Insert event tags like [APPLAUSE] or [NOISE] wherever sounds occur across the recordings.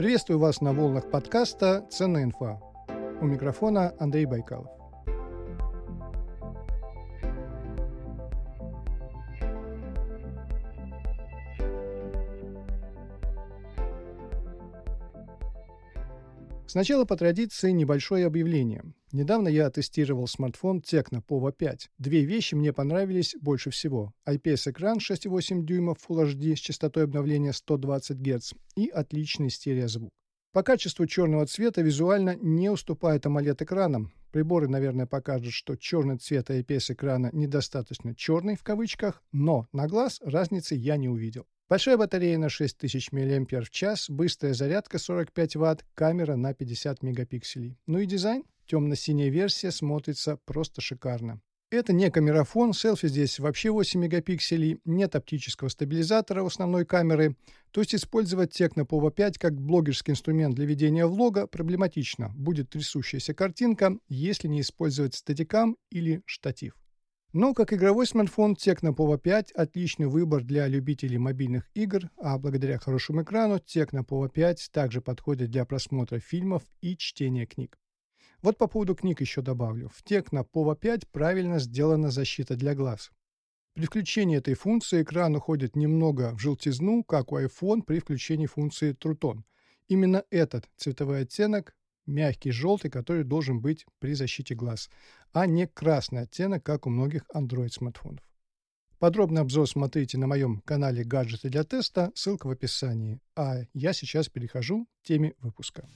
Приветствую вас на волнах подкаста «Ценная инфа». У микрофона Андрей Байкалов. Сначала по традиции небольшое объявление. Недавно я тестировал смартфон Tecno Pova 5. Две вещи мне понравились больше всего. IPS-экран 6,8 дюймов Full HD с частотой обновления 120 Гц и отличный стереозвук. По качеству черного цвета визуально не уступает AMOLED-экранам. Приборы, наверное, покажут, что черный цвет IPS-экрана недостаточно черный в кавычках, но на глаз разницы я не увидел. Большая батарея на 6000 мАч, быстрая зарядка 45 Вт, камера на 50 мегапикселей. Ну и дизайн? Темно-синяя версия смотрится просто шикарно. Это не камерафон, селфи здесь вообще 8 мегапикселей, нет оптического стабилизатора основной камеры, то есть использовать Tecno Pova 5 как блогерский инструмент для ведения влога проблематично, будет трясущаяся картинка, если не использовать статикам или штатив. Но как игровой смартфон Tecno Pova 5 отличный выбор для любителей мобильных игр, а благодаря хорошему экрану Tecno Pova 5 также подходит для просмотра фильмов и чтения книг. Вот по поводу книг еще добавлю. В Tecno Pova 5 правильно сделана защита для глаз. При включении этой функции экран уходит немного в желтизну, как у iPhone при включении функции True Tone. Именно этот цветовой оттенок мягкий желтый, который должен быть при защите глаз, а не красный оттенок, как у многих Android-смартфонов. Подробный обзор смотрите на моем канале «Гаджеты для теста», ссылка в описании. А я сейчас перехожу к теме выпуска.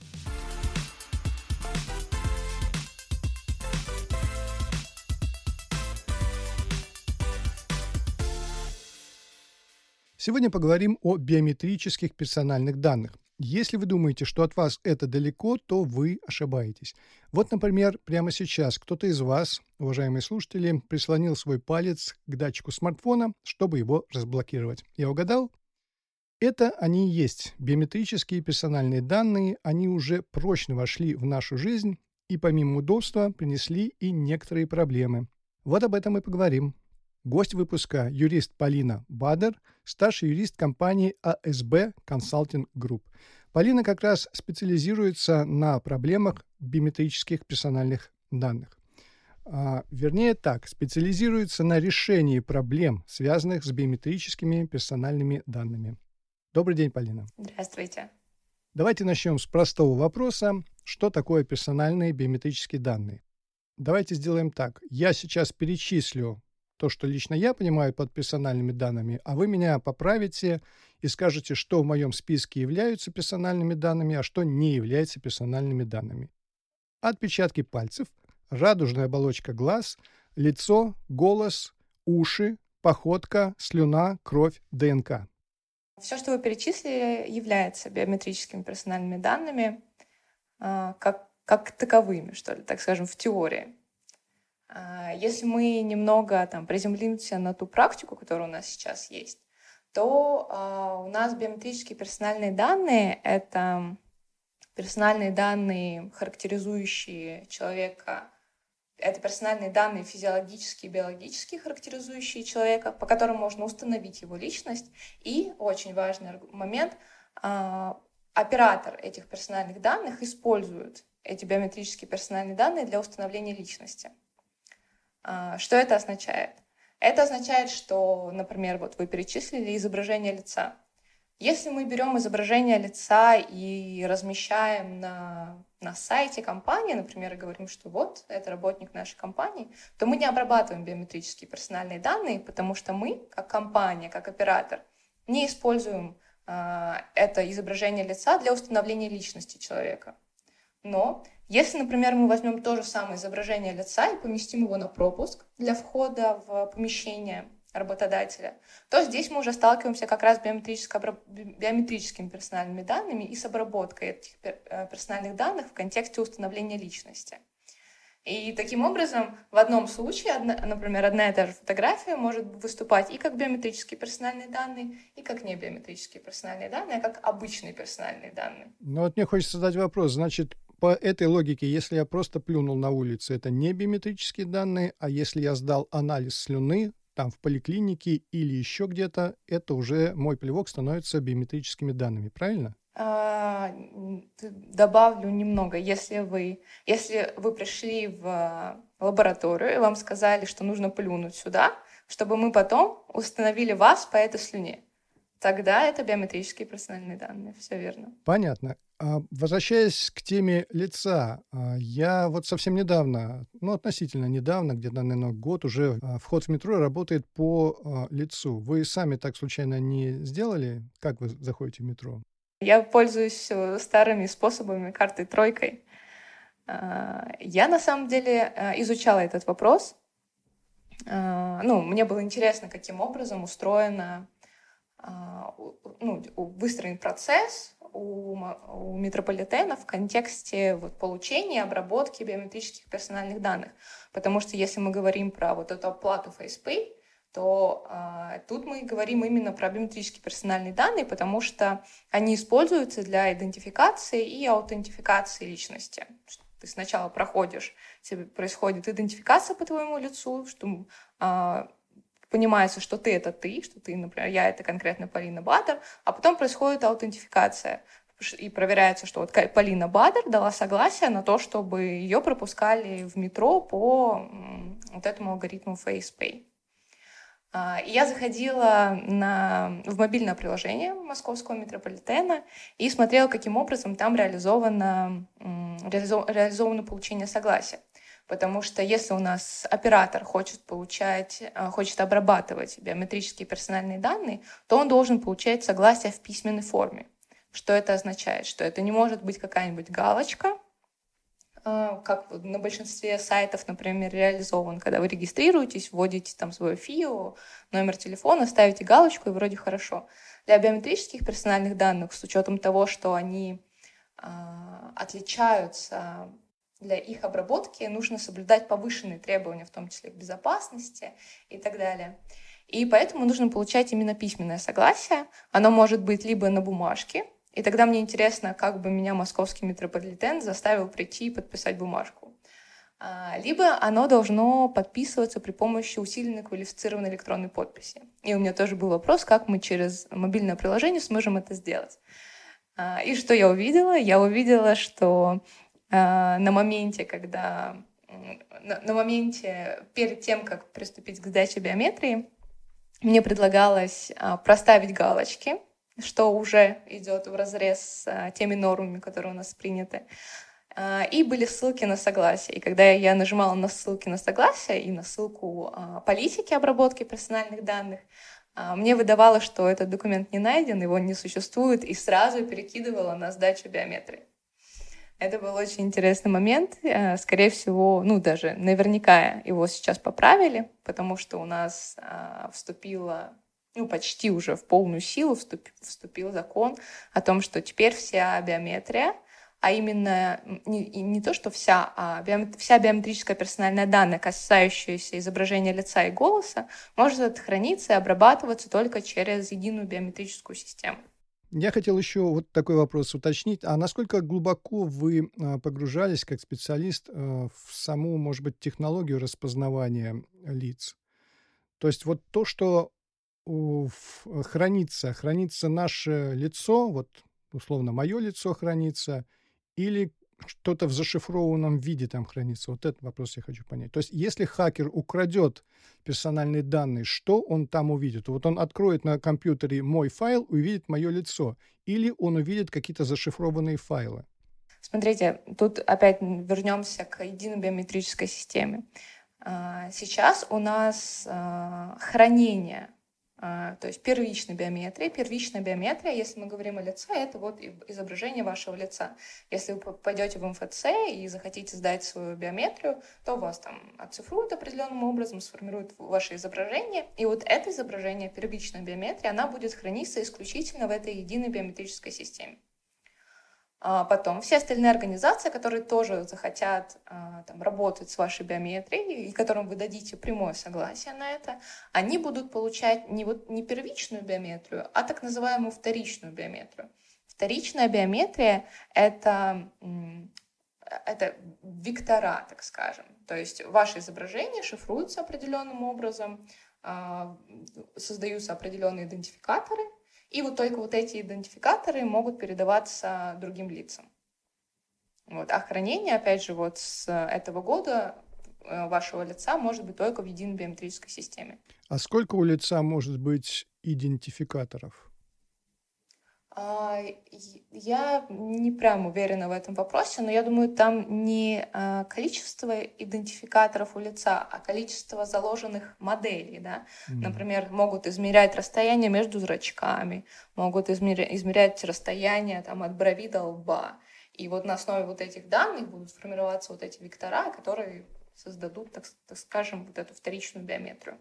Сегодня поговорим о биометрических персональных данных. Если вы думаете, что от вас это далеко, то вы ошибаетесь. Вот, например, прямо сейчас кто-то из вас, уважаемые слушатели, прислонил свой палец к датчику смартфона, чтобы его разблокировать. Я угадал? Это они и есть. Биометрические персональные данные, они уже прочно вошли в нашу жизнь и помимо удобства принесли и некоторые проблемы. Вот об этом и поговорим. Гость выпуска – юрист Полина Бадер, старший юрист компании АСБ Consulting Group. Полина как раз специализируется на проблемах биометрических персональных данных. А, вернее так, специализируется на решении проблем, связанных с биометрическими персональными данными. Добрый день, Полина. Здравствуйте. Давайте начнем с простого вопроса. Что такое персональные биометрические данные? Давайте сделаем так. Я сейчас перечислю то, что лично я понимаю под персональными данными, а вы меня поправите и скажете, что в моем списке являются персональными данными, а что не является персональными данными. Отпечатки пальцев, радужная оболочка глаз, лицо, голос, уши, походка, слюна, кровь, ДНК. Все, что вы перечислили, является биометрическими персональными данными, а, как, как таковыми, что ли, так скажем, в теории. А, если мы немного там, приземлимся на ту практику, которая у нас сейчас есть, то э, у нас биометрические персональные данные — это персональные данные, характеризующие человека, это персональные данные физиологические, биологические, характеризующие человека, по которым можно установить его личность. И очень важный момент э, оператор этих персональных данных использует эти биометрические персональные данные для установления личности. А, что это означает? Это означает, что, например, вот вы перечислили изображение лица. Если мы берем изображение лица и размещаем на, на сайте компании, например, и говорим, что вот, это работник нашей компании, то мы не обрабатываем биометрические персональные данные, потому что мы, как компания, как оператор, не используем э, это изображение лица для установления личности человека. Но если, например, мы возьмем то же самое изображение лица и поместим его на пропуск для входа в помещение работодателя, то здесь мы уже сталкиваемся как раз с биометрическими персональными данными и с обработкой этих э, персональных данных в контексте установления личности. И таким образом, в одном случае, одна, например, одна и та же фотография может выступать и как биометрические персональные данные, и как не биометрические персональные данные, а как обычные персональные данные. Ну вот мне хочется задать вопрос. Значит, по этой логике, если я просто плюнул на улице, это не биометрические данные, а если я сдал анализ слюны, там в поликлинике или еще где-то, это уже мой плевок становится биометрическими данными, правильно? А, добавлю немного. Если вы, если вы пришли в лабораторию и вам сказали, что нужно плюнуть сюда, чтобы мы потом установили вас по этой слюне, тогда это биометрические персональные данные. Все верно. Понятно. А, возвращаясь к теме лица, а, я вот совсем недавно, ну, относительно недавно, где-то, наверное, год уже, вход в метро работает по лицу. Вы сами так случайно не сделали? Как вы заходите в метро? Я пользуюсь э, старыми способами, картой тройкой. А, я на самом деле э, изучала этот вопрос. А, ну, мне было интересно, каким образом устроена а, ну, выстроен процесс у, у метрополитена в контексте вот, получения обработки биометрических персональных данных. Потому что если мы говорим про вот эту оплату FacePay, то э, тут мы говорим именно про биометрические персональные данные, потому что они используются для идентификации и аутентификации личности. Ты сначала проходишь, тебе происходит идентификация по твоему лицу, что э, понимается, что ты это ты, что ты, например, я это конкретно Полина Бадер, а потом происходит аутентификация и проверяется, что вот Полина Бадер дала согласие на то, чтобы ее пропускали в метро по вот этому алгоритму FacePay. А, я заходила на, в мобильное приложение московского метрополитена и смотрела, каким образом там реализовано, реализовано получение согласия. Потому что если у нас оператор хочет получать, а, хочет обрабатывать биометрические персональные данные, то он должен получать согласие в письменной форме. Что это означает? Что это не может быть какая-нибудь галочка, а, как на большинстве сайтов, например, реализован, когда вы регистрируетесь, вводите там свою ФИО, номер телефона, ставите галочку, и вроде хорошо. Для биометрических персональных данных, с учетом того, что они а, отличаются для их обработки, нужно соблюдать повышенные требования, в том числе к безопасности и так далее. И поэтому нужно получать именно письменное согласие. Оно может быть либо на бумажке, и тогда мне интересно, как бы меня московский метрополитен заставил прийти и подписать бумажку. А, либо оно должно подписываться при помощи усиленной квалифицированной электронной подписи. И у меня тоже был вопрос, как мы через мобильное приложение сможем это сделать. А, и что я увидела? Я увидела, что на моменте, когда на, моменте перед тем, как приступить к сдаче биометрии, мне предлагалось проставить галочки что уже идет в разрез с а, теми нормами, которые у нас приняты. А, и были ссылки на согласие. И когда я нажимала на ссылки на согласие и на ссылку а, политики обработки персональных данных, мне выдавало, что этот документ не найден, его не существует, и сразу перекидывала на сдачу биометрии. Это был очень интересный момент. Скорее всего, ну даже наверняка его сейчас поправили, потому что у нас вступила ну, почти уже в полную силу вступил, вступил закон о том, что теперь вся биометрия, а именно не, не то, что вся, а биомет, вся биометрическая персональная данная, касающаяся изображения лица и голоса, может храниться и обрабатываться только через единую биометрическую систему. Я хотел еще вот такой вопрос уточнить. А насколько глубоко вы а, погружались как специалист а, в саму, может быть, технологию распознавания лиц? То есть вот то, что хранится, хранится наше лицо, вот условно мое лицо хранится, или что-то в зашифрованном виде там хранится? Вот этот вопрос я хочу понять. То есть, если хакер украдет персональные данные, что он там увидит? Вот он откроет на компьютере мой файл, увидит мое лицо, или он увидит какие-то зашифрованные файлы? Смотрите, тут опять вернемся к единой биометрической системе. А, сейчас у нас а, хранение то есть первичная биометрия. Первичная биометрия, если мы говорим о лице, это вот изображение вашего лица. Если вы пойдете в МФЦ и захотите сдать свою биометрию, то вас там оцифруют определенным образом, сформируют ваше изображение. И вот это изображение, первичная биометрия, она будет храниться исключительно в этой единой биометрической системе. А потом все остальные организации, которые тоже захотят а, там, работать с вашей биометрией и которым вы дадите прямое согласие на это, они будут получать не, вот, не первичную биометрию, а так называемую вторичную биометрию. Вторичная биометрия — это, это вектора, так скажем. То есть ваше изображение шифруется определенным образом, а, создаются определенные идентификаторы, И вот только вот эти идентификаторы могут передаваться другим лицам. Вот. А хранение, опять же, вот с этого года э, вашего лица может быть только в единой биометрической системе. А сколько у лица может быть идентификаторов? А, я не прям уверена в этом вопросе, но я думаю, там не а, количество идентификаторов у лица, а количество заложенных моделей. Да? Mm. Например, могут измерять расстояние между зрачками, могут измерять расстояние там, от брови до лба. И вот на основе вот этих данных будут формироваться вот эти вектора, которые создадут, так, так скажем, вот эту вторичную биометрию.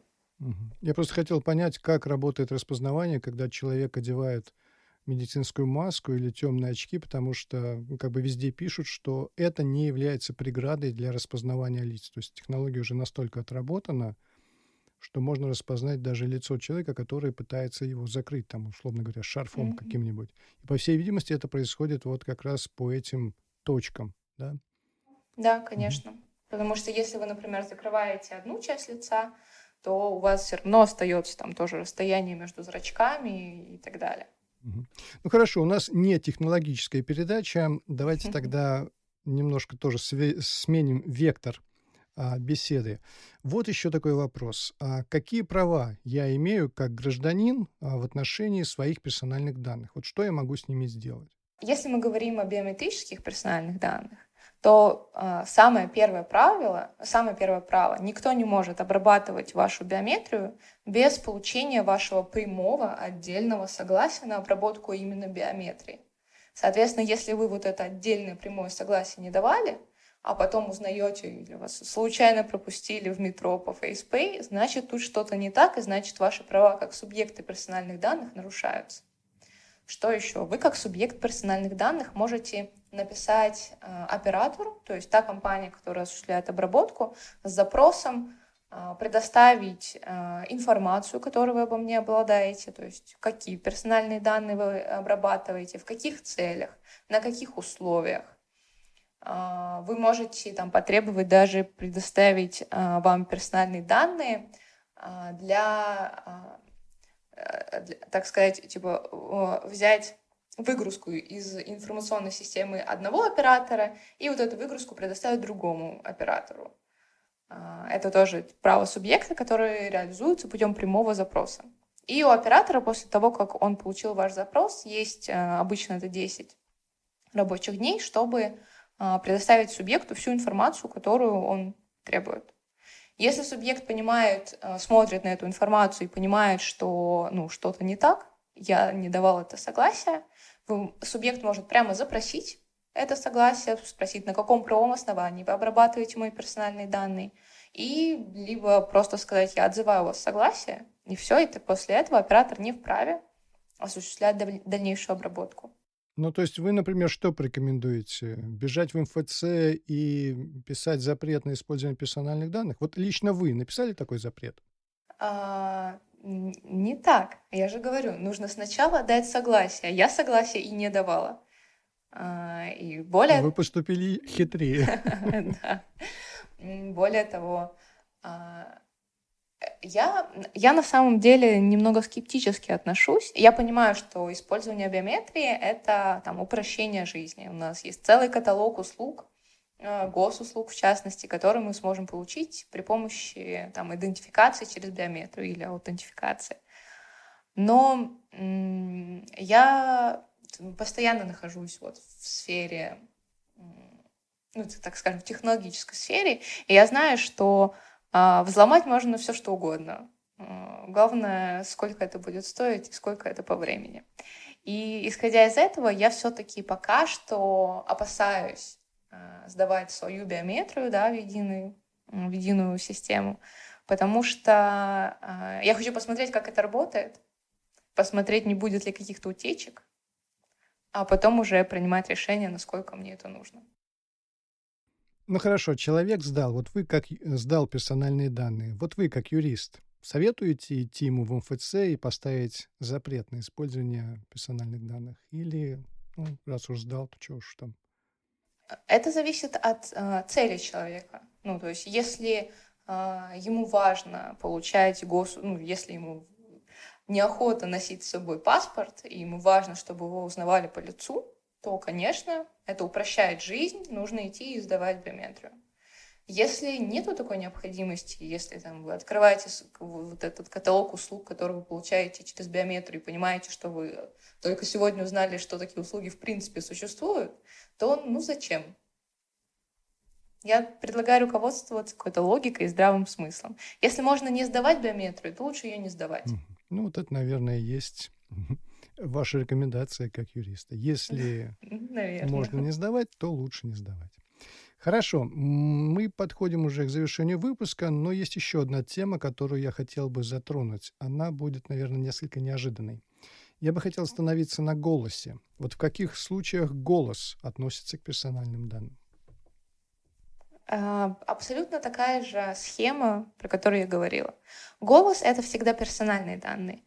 Я просто хотел понять, как работает распознавание, когда человек одевает медицинскую маску или темные очки, потому что как бы везде пишут, что это не является преградой для распознавания лиц. То есть технология уже настолько отработана, что можно распознать даже лицо человека, который пытается его закрыть, там, условно говоря, шарфом mm-hmm. каким-нибудь. И, по всей видимости, это происходит вот как раз по этим точкам, да? Да, конечно. Mm-hmm. Потому что если вы, например, закрываете одну часть лица, то у вас все равно остается там тоже расстояние между зрачками и так далее. Ну хорошо, у нас не технологическая передача. Давайте тогда немножко тоже сменим вектор а, беседы. Вот еще такой вопрос. А какие права я имею как гражданин а, в отношении своих персональных данных? Вот что я могу с ними сделать? Если мы говорим о биометрических персональных данных, то э, самое первое правило, самое первое право, никто не может обрабатывать вашу биометрию без получения вашего прямого отдельного согласия на обработку именно биометрии. Соответственно, если вы вот это отдельное прямое согласие не давали, а потом узнаете или вас случайно пропустили в метро по FacePay, значит, тут что-то не так, и значит, ваши права как субъекты персональных данных нарушаются. Что еще? Вы как субъект персональных данных можете написать э, оператору, то есть та компания, которая осуществляет обработку, с запросом э, предоставить э, информацию, которую вы обо мне обладаете, то есть какие персональные данные вы обрабатываете, в каких целях, на каких условиях. Вы можете там, потребовать даже предоставить вам персональные данные для, так сказать, типа взять выгрузку из информационной системы одного оператора и вот эту выгрузку предоставить другому оператору. А, это тоже право субъекта, которое реализуется путем прямого запроса. И у оператора после того, как он получил ваш запрос, есть а, обычно это 10 рабочих дней, чтобы а, предоставить субъекту всю информацию, которую он требует. Если субъект понимает, смотрит на эту информацию и понимает, что ну, что-то не так, я не давал это согласие, субъект может прямо запросить это согласие, спросить, на каком правом основании вы обрабатываете мои персональные данные, и либо просто сказать, я отзываю у вас согласие, и все, и после этого оператор не вправе осуществлять дальнейшую обработку. Ну, то есть вы, например, что порекомендуете? Бежать в МФЦ и писать запрет на использование персональных данных? Вот лично вы написали такой запрет? А, не так. Я же говорю, нужно сначала дать согласие. Я согласие и не давала. А, и более... Вы поступили хитрее. [LAUGHS] Более того, а, я, я на самом деле немного скептически отношусь. Я понимаю, что использование биометрии — это там, упрощение жизни. У нас есть целый каталог услуг, Э, госуслуг, в частности, которые мы сможем получить при помощи там, идентификации через биометрию или аутентификации. Но я постоянно нахожусь вот в сфере, ну, так скажем, в технологической сфере, и я знаю, что взломать можно все что угодно. Э, главное, сколько это будет стоить и сколько это по времени. И исходя из этого, я все-таки пока что опасаюсь Э, сдавать свою биометрию да, в, единую, в единую систему, потому что э, я хочу посмотреть, как это работает, посмотреть, не будет ли каких-то утечек, а потом уже принимать решение, насколько мне это нужно. Ну хорошо, человек сдал, вот вы как сдал персональные данные, вот вы как юрист, советуете идти ему в МФЦ и поставить запрет на использование персональных данных? Или, ну, раз уж сдал, то чего уж там? Это зависит от э, цели человека. Ну, то есть, если э, ему важно получать гос... Ну, если ему неохота носить с собой паспорт, и ему важно, чтобы его узнавали по лицу, то, конечно, это упрощает жизнь, нужно идти и сдавать биометрию. Если нету такой необходимости, если там, вы открываете вот этот каталог услуг, который вы получаете через биометрию, и понимаете, что вы только сегодня узнали, что такие услуги в принципе существуют, то ну зачем? Я предлагаю руководствоваться какой-то логикой и здравым смыслом. Если можно не сдавать биометрию, то лучше ее не сдавать. Ну, вот это, наверное, есть [LAUGHS] ваша рекомендация как юриста. Если [LAUGHS] наверное. можно не сдавать, то лучше не сдавать. Хорошо, мы подходим уже к завершению выпуска, но есть еще одна тема, которую я хотел бы затронуть. Она будет, наверное, несколько неожиданной. Я бы хотел остановиться на голосе. Вот в каких случаях голос относится к персональным данным? А, абсолютно такая же схема, про которую я говорила. Голос — это всегда персональные данные.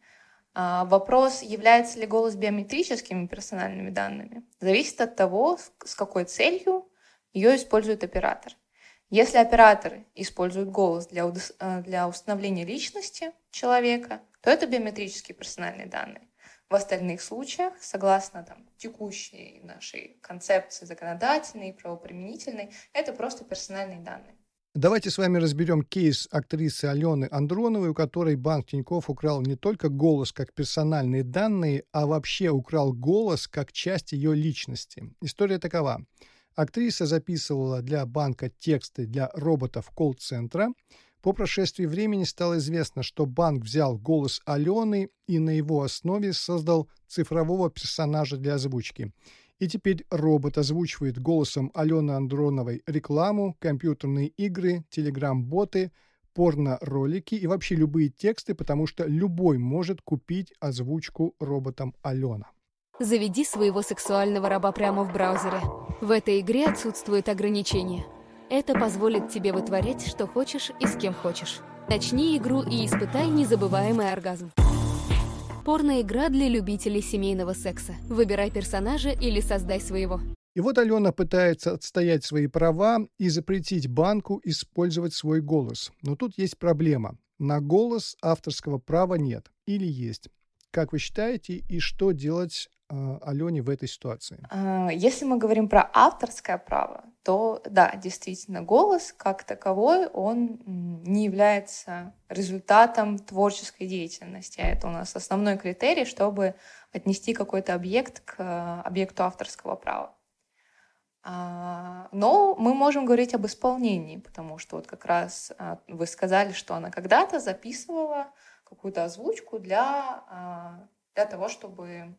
А, вопрос, является ли голос биометрическими персональными данными, зависит от того, с какой целью ее использует оператор. Если оператор использует голос для, э, для установления личности человека, то это биометрические персональные данные. В остальных случаях, согласно там, текущей нашей концепции законодательной и правоприменительной, это просто персональные данные. Давайте с вами разберем кейс актрисы Алены Андроновой, у которой банк Тиньков украл не только голос как персональные данные, а вообще украл голос как часть ее личности. История такова. Актриса записывала для банка тексты для роботов колл-центра. По прошествии времени стало известно, что банк взял голос Алены и на его основе создал цифрового персонажа для озвучки. И теперь робот озвучивает голосом Алены Андроновой рекламу, компьютерные игры, телеграм-боты, порно-ролики и вообще любые тексты, потому что любой может купить озвучку роботом Алена. Заведи своего сексуального раба прямо в браузере. В этой игре отсутствуют ограничения. Это позволит тебе вытворять, что хочешь и с кем хочешь. Начни игру и испытай незабываемый оргазм. Порно-игра для любителей семейного секса. Выбирай персонажа или создай своего. И вот Алена пытается отстоять свои права и запретить банку использовать свой голос. Но тут есть проблема. На голос авторского права нет. Или есть. Как вы считаете, и что делать Алене в этой ситуации? А, если мы говорим про авторское право, то да, действительно, голос как таковой, он не является результатом творческой деятельности. А это у нас основной критерий, чтобы отнести какой-то объект к а, объекту авторского права. Но мы можем говорить об исполнении, потому что вот как раз вы сказали, что она когда-то записывала какую-то озвучку для, для того, чтобы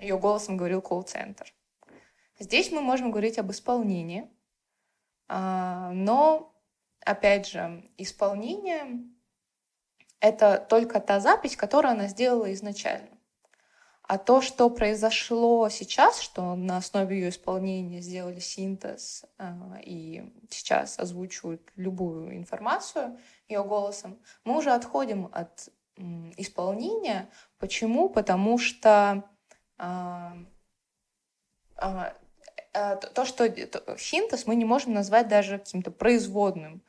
ее голосом говорил колл-центр. Здесь мы можем говорить об исполнении, а, но, опять же, исполнение — это только та запись, которую она сделала изначально. А то, что произошло сейчас, что на основе ее исполнения сделали синтез а, и сейчас озвучивают любую информацию ее голосом, мы уже отходим от исполнения. Почему? Потому что а, а, а, то, что синтез мы не можем назвать даже каким-то производным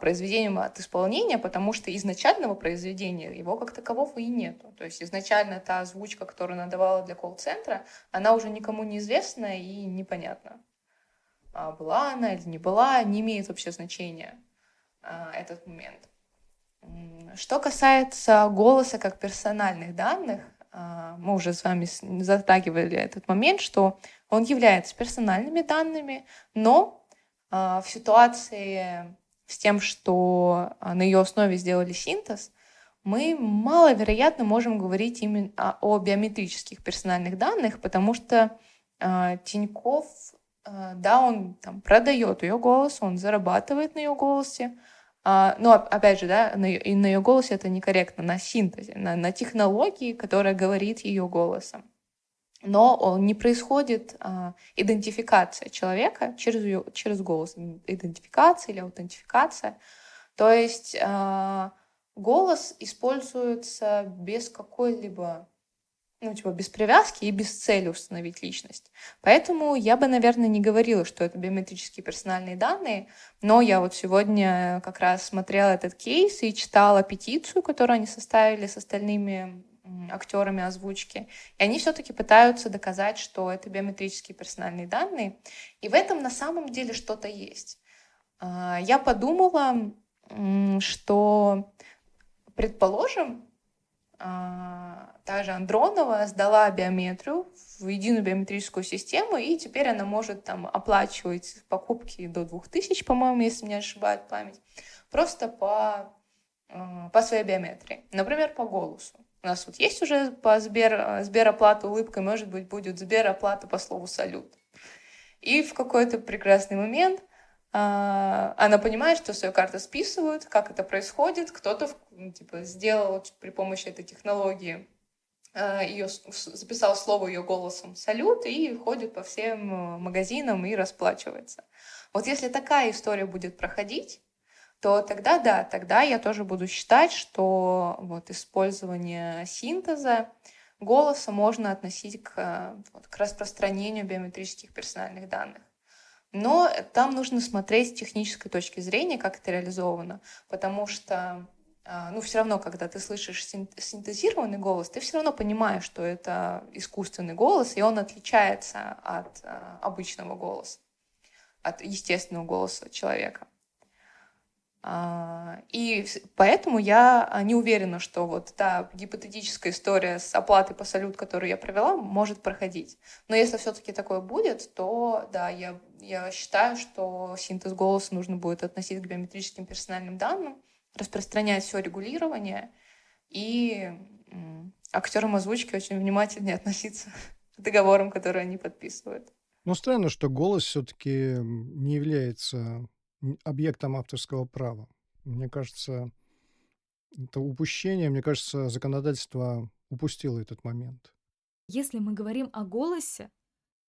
произведением от исполнения, потому что изначального произведения его как такового и нету. То есть изначально та озвучка, которую она давала для колл-центра, она уже никому не известна и непонятна. Была она или не была, не имеет вообще значения этот момент. Что касается голоса как персональных данных, а, мы уже с вами затрагивали этот момент, что он является персональными данными, но а, в ситуации с тем, что а, на ее основе сделали синтез, мы маловероятно можем говорить именно о биометрических персональных данных, потому что Тиньков, да, он там продает ее голос, он зарабатывает на ее голосе, а, ну, опять же, да, на, и на ее голосе это некорректно, на синтезе, на, на технологии, которая говорит ее голосом. Но он, не происходит а, идентификация человека через, ее, через голос, идентификация или аутентификация. То есть а, голос используется без какой-либо ну, типа, без привязки и без цели установить личность. Поэтому я бы, наверное, не говорила, что это биометрические персональные данные, но я вот сегодня как раз смотрела этот кейс и читала петицию, которую они составили с остальными актерами озвучки. И они все-таки пытаются доказать, что это биометрические персональные данные. И в этом на самом деле что-то есть. А, я подумала, что, предположим, та же Андронова сдала биометрию в единую биометрическую систему, и теперь она может там оплачивать покупки до 2000, по-моему, если не ошибает память, просто по, а, по своей биометрии. Например, по голосу. У нас вот есть уже по Сбер, Сбероплата улыбка, может быть, будет Сбероплата по слову «салют». И в какой-то прекрасный момент – а, она понимает, что свою карту списывают, как это происходит. Кто-то ну, типа, сделал при помощи этой технологии а, ее записал слово ее голосом салют и ходит по всем э, магазинам и расплачивается. Вот если такая история будет проходить, то тогда да, тогда я тоже буду считать, что вот использование синтеза голоса можно относить к, вот, к распространению биометрических персональных данных. Но там нужно смотреть с технической точки зрения, как это реализовано, потому что а, ну, все равно, когда ты слышишь синтезированный голос, ты все равно понимаешь, что это искусственный голос, и он отличается от а, обычного голоса, от естественного голоса человека. А, и поэтому я а, не уверена, что вот та гипотетическая история с оплатой по салют, которую я провела, может проходить. Но если все-таки такое будет, то да, я, я считаю, что синтез голоса нужно будет относить к биометрическим персональным данным, распространять все регулирование и актерам озвучки очень внимательнее относиться [LAUGHS] к договорам, которые они подписывают. Ну, странно, что голос все-таки не является объектом авторского права. Мне кажется, это упущение, мне кажется, законодательство упустило этот момент. Если мы говорим о голосе,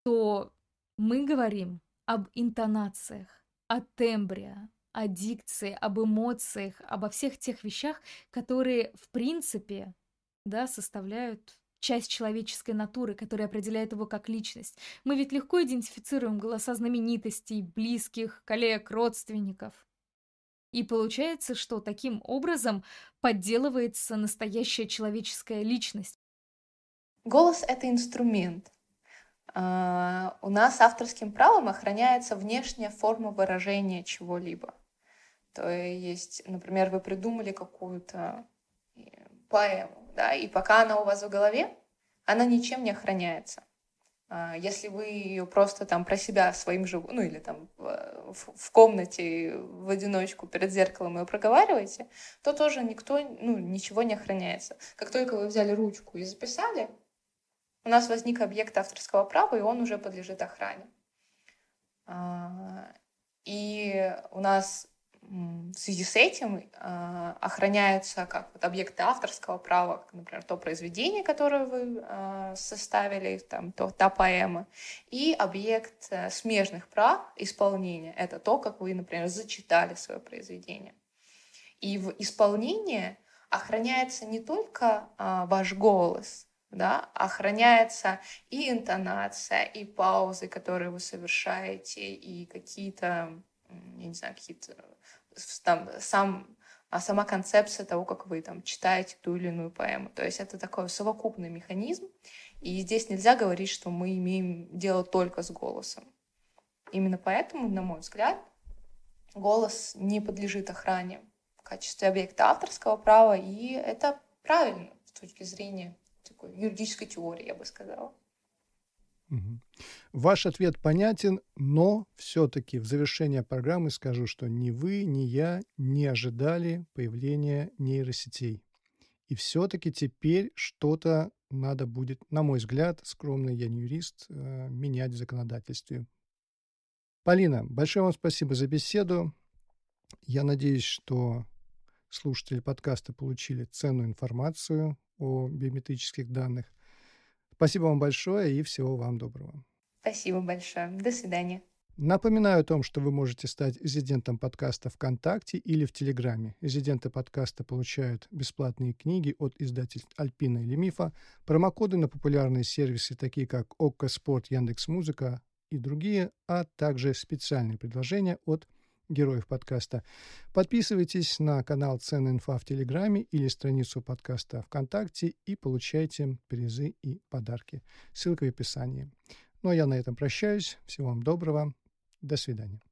то мы говорим об интонациях, о тембре, о дикции, об эмоциях, обо всех тех вещах, которые, в принципе, да, составляют часть человеческой натуры, которая определяет его как личность. Мы ведь легко идентифицируем голоса знаменитостей, близких, коллег, родственников. И получается, что таким образом подделывается настоящая человеческая личность. Голос — это инструмент. Uh, у нас авторским правом охраняется внешняя форма выражения чего-либо. То есть, например, вы придумали какую-то э, поэму, да, и пока она у вас в голове, она ничем не охраняется. А, если вы ее просто там про себя своим же, ну или там в, в комнате в одиночку перед зеркалом ее проговариваете, то тоже никто, ну, ничего не охраняется. Как только вы взяли ручку и записали, у нас возник объект авторского права, и он уже подлежит охране. А, и у нас в связи с этим э, охраняются как вот объекты авторского права, как, например, то произведение, которое вы э, составили, там, то, та поэма, и объект э, смежных прав исполнения. Это то, как вы, например, зачитали свое произведение. И в исполнении охраняется не только э, ваш голос, да, охраняется и интонация, и паузы, которые вы совершаете, и какие-то я не знаю, какие-то там сам а сама концепция того, как вы там читаете ту или иную поэму. То есть это такой совокупный механизм, и здесь нельзя говорить, что мы имеем дело только с голосом. Именно поэтому, на мой взгляд, голос не подлежит охране в качестве объекта авторского права, и это правильно с точки зрения такой юридической теории, я бы сказала. Ваш ответ понятен, но все-таки в завершение программы скажу, что ни вы, ни я не ожидали появления нейросетей. И все-таки теперь что-то надо будет, на мой взгляд, скромный я не юрист, э, менять в законодательстве. Полина, большое вам спасибо за беседу. Я надеюсь, что слушатели подкаста получили ценную информацию о биометрических данных. Спасибо вам большое и всего вам доброго. Спасибо большое. До свидания. Напоминаю о том, что вы можете стать резидентом подкаста ВКонтакте или в Телеграме. Резиденты подкаста получают бесплатные книги от издательств Альпина или Мифа, промокоды на популярные сервисы, такие как ОККО Спорт, Яндекс.Музыка и другие, а также специальные предложения от героев подкаста. Подписывайтесь на канал Цены инфа в Телеграме или страницу подкаста ВКонтакте и получайте призы и подарки. Ссылка в описании. Ну а я на этом прощаюсь. Всего вам доброго. До свидания.